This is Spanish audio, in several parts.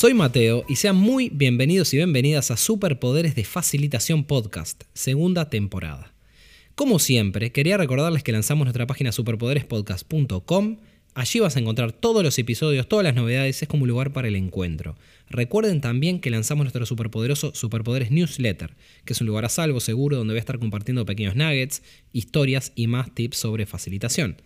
Soy Mateo y sean muy bienvenidos y bienvenidas a Superpoderes de Facilitación Podcast, segunda temporada. Como siempre, quería recordarles que lanzamos nuestra página superpoderespodcast.com. Allí vas a encontrar todos los episodios, todas las novedades, es como un lugar para el encuentro. Recuerden también que lanzamos nuestro superpoderoso Superpoderes Newsletter, que es un lugar a salvo, seguro, donde voy a estar compartiendo pequeños nuggets, historias y más tips sobre facilitación.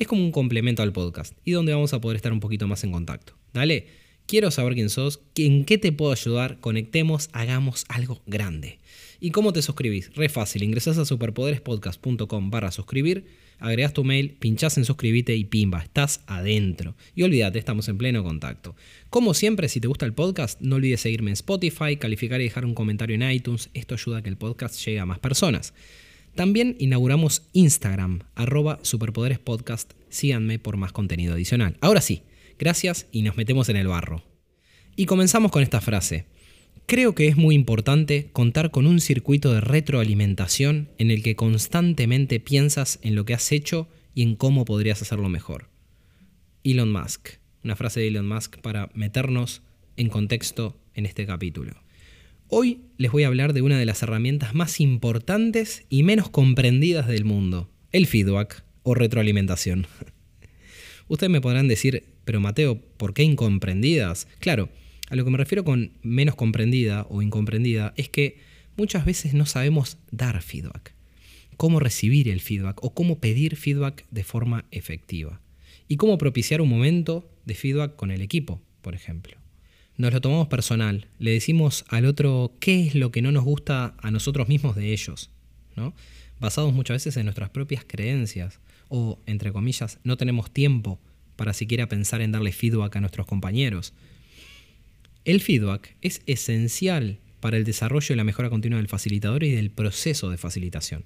Es como un complemento al podcast y donde vamos a poder estar un poquito más en contacto. Dale, quiero saber quién sos, en qué te puedo ayudar, conectemos, hagamos algo grande. ¿Y cómo te suscribís? Re fácil, ingresás a superpoderespodcast.com barra suscribir, agregás tu mail, pinchás en suscribite y pimba, estás adentro. Y olvídate, estamos en pleno contacto. Como siempre, si te gusta el podcast, no olvides seguirme en Spotify, calificar y dejar un comentario en iTunes, esto ayuda a que el podcast llegue a más personas. También inauguramos Instagram, arroba superpoderespodcast, síganme por más contenido adicional. Ahora sí, gracias y nos metemos en el barro. Y comenzamos con esta frase. Creo que es muy importante contar con un circuito de retroalimentación en el que constantemente piensas en lo que has hecho y en cómo podrías hacerlo mejor. Elon Musk. Una frase de Elon Musk para meternos en contexto en este capítulo. Hoy les voy a hablar de una de las herramientas más importantes y menos comprendidas del mundo, el feedback o retroalimentación. Ustedes me podrán decir, pero Mateo, ¿por qué incomprendidas? Claro, a lo que me refiero con menos comprendida o incomprendida es que muchas veces no sabemos dar feedback, cómo recibir el feedback o cómo pedir feedback de forma efectiva y cómo propiciar un momento de feedback con el equipo, por ejemplo. Nos lo tomamos personal, le decimos al otro qué es lo que no nos gusta a nosotros mismos de ellos, ¿no? basados muchas veces en nuestras propias creencias o, entre comillas, no tenemos tiempo para siquiera pensar en darle feedback a nuestros compañeros el feedback es esencial para el desarrollo y la mejora continua del facilitador y del proceso de facilitación.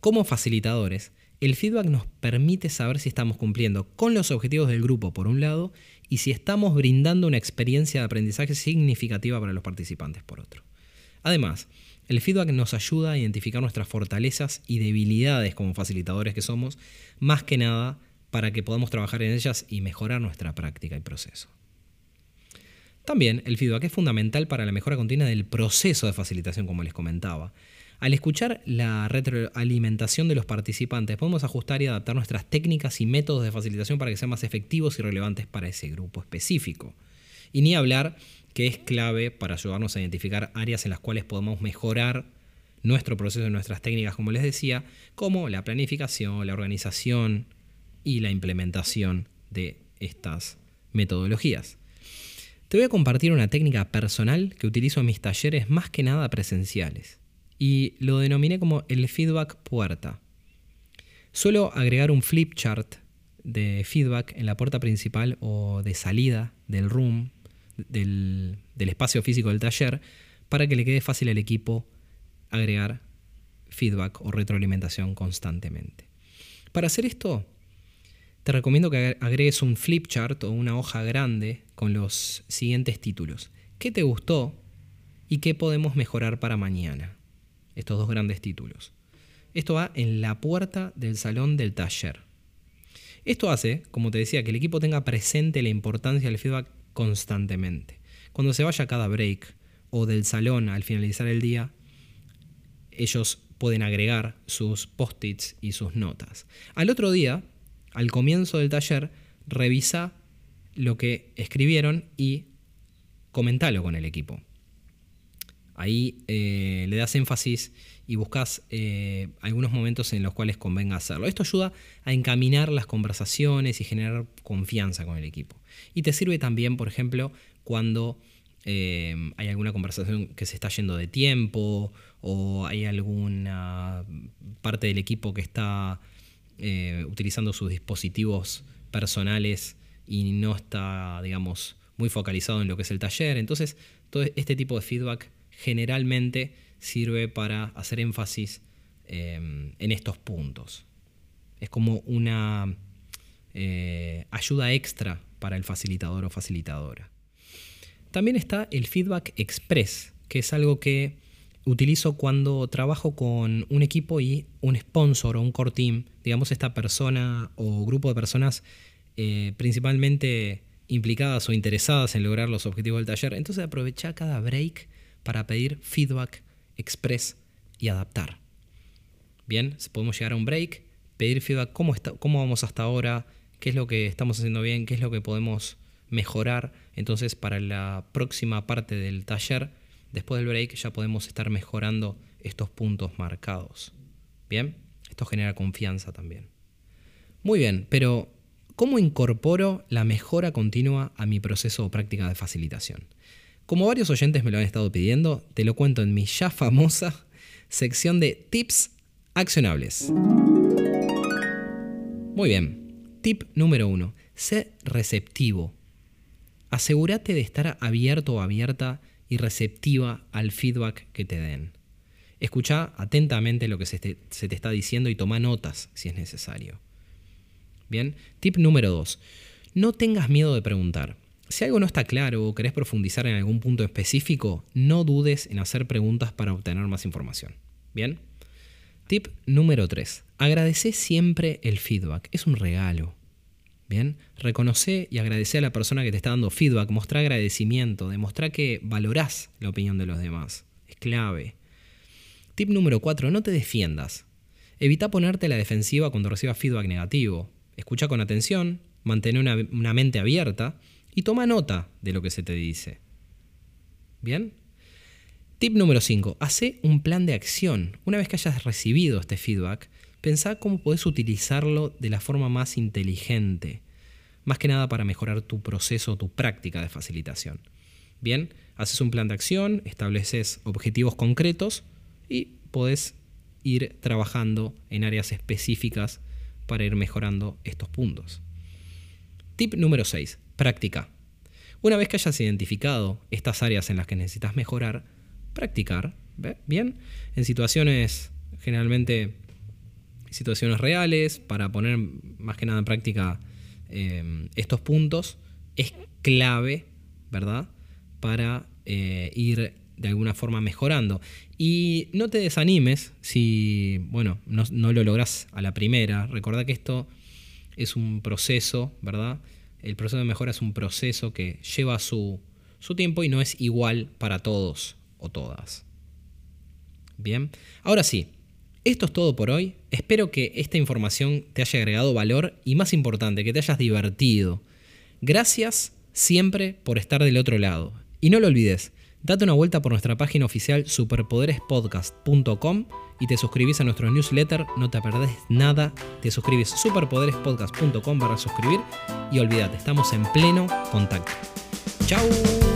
Como facilitadores, el feedback nos permite saber si estamos cumpliendo con los objetivos del grupo por un lado y si estamos brindando una experiencia de aprendizaje significativa para los participantes por otro. Además, el feedback nos ayuda a identificar nuestras fortalezas y debilidades como facilitadores que somos, más que nada para que podamos trabajar en ellas y mejorar nuestra práctica y proceso. También el feedback es fundamental para la mejora continua del proceso de facilitación, como les comentaba. Al escuchar la retroalimentación de los participantes, podemos ajustar y adaptar nuestras técnicas y métodos de facilitación para que sean más efectivos y relevantes para ese grupo específico. Y ni hablar que es clave para ayudarnos a identificar áreas en las cuales podemos mejorar nuestro proceso y nuestras técnicas, como les decía, como la planificación, la organización y la implementación de estas metodologías. Te voy a compartir una técnica personal que utilizo en mis talleres más que nada presenciales y lo denominé como el feedback puerta. Suelo agregar un flip chart de feedback en la puerta principal o de salida del room, del, espacio físico del taller, para que le quede fácil al equipo agregar feedback o retroalimentación constantemente. Para hacer esto, te recomiendo que agregues un flip chart o una hoja grande con los siguientes títulos. ¿Qué te gustó y qué podemos mejorar para mañana? Estos dos grandes títulos. Esto va en la puerta del salón del taller. Esto hace, como te decía, que el equipo tenga presente la importancia del feedback constantemente. Cuando se vaya cada break o del salón al finalizar el día, ellos pueden agregar sus post-its y sus notas. Al otro día, al comienzo del taller, revisa lo que escribieron y comentalo con el equipo. Ahí eh, le das énfasis y buscas eh, algunos momentos en los cuales convenga hacerlo. Esto ayuda a encaminar las conversaciones y generar confianza con el equipo. Y te sirve también, por ejemplo, cuando eh, hay alguna conversación que se está yendo de tiempo o hay alguna parte del equipo que está eh, utilizando sus dispositivos personales y no está, digamos, muy focalizado en lo que es el taller. Entonces, todo este tipo de feedback generalmente sirve para hacer énfasis em, en estos puntos. Es como una eh, ayuda extra para el facilitador o facilitadora. También está el feedback express, que es algo que utilizo cuando trabajo con un equipo y un sponsor o un core team, digamos esta persona o grupo de personas eh, principalmente implicadas o interesadas en lograr los objetivos del taller. Entonces aprovecha cada break para pedir feedback express y adaptar. Bien, podemos llegar a un break, pedir feedback, cómo, está, cómo vamos hasta ahora, qué es lo que estamos haciendo bien, qué es lo que podemos mejorar. Entonces para la próxima parte del taller, después del break, ya podemos estar mejorando estos puntos marcados. Bien, esto genera confianza también. Muy bien, pero ¿cómo incorporo la mejora continua a mi proceso o práctica de facilitación? Como varios oyentes me lo han estado pidiendo, te lo cuento en mi ya famosa sección de tips accionables. Muy bien, tip número uno, sé receptivo. Asegúrate de estar abierto o abierta y receptiva al feedback que te den. Escucha atentamente lo que se te, se te está diciendo y toma notas si es necesario. Bien, tip número dos, no tengas miedo de preguntar. Si algo no está claro o querés profundizar en algún punto específico, no dudes en hacer preguntas para obtener más información. ¿Bien? Tip número 3. Agradece siempre el feedback. Es un regalo. ¿Bien? Reconoce y agradece a la persona que te está dando feedback. Mostrar agradecimiento. Demostrar que valorás la opinión de los demás. Es clave. Tip número 4. No te defiendas. Evita ponerte la defensiva cuando recibas feedback negativo. Escucha con atención. Mantén una, una mente abierta y toma nota de lo que se te dice. ¿Bien? Tip número 5. Hace un plan de acción. Una vez que hayas recibido este feedback, pensá cómo podés utilizarlo de la forma más inteligente. Más que nada para mejorar tu proceso, tu práctica de facilitación. Bien, haces un plan de acción, estableces objetivos concretos y podés ir trabajando en áreas específicas para ir mejorando estos puntos. Tip número 6. Práctica. Una vez que hayas identificado estas áreas en las que necesitas mejorar, practicar, ¿bien? En situaciones, generalmente, situaciones reales, para poner más que nada en práctica eh, estos puntos, es clave, ¿verdad? Para eh, ir de alguna forma mejorando. Y no te desanimes si, bueno, no, no lo logras a la primera. Recordá que esto es un proceso, ¿verdad? El proceso de mejora es un proceso que lleva su, tiempo y no es igual para todos o todas. Bien, ahora sí, esto es todo por hoy. Espero que esta información te haya agregado valor y más importante, que te hayas divertido. Gracias siempre por estar del otro lado. Y no lo olvides, date una vuelta por nuestra página oficial superpoderespodcast.com y te suscribís a nuestro newsletter, no te perdés nada. Te suscribís superpoderespodcast.com para suscribir y olvídate, estamos en pleno contacto. ¡Chao!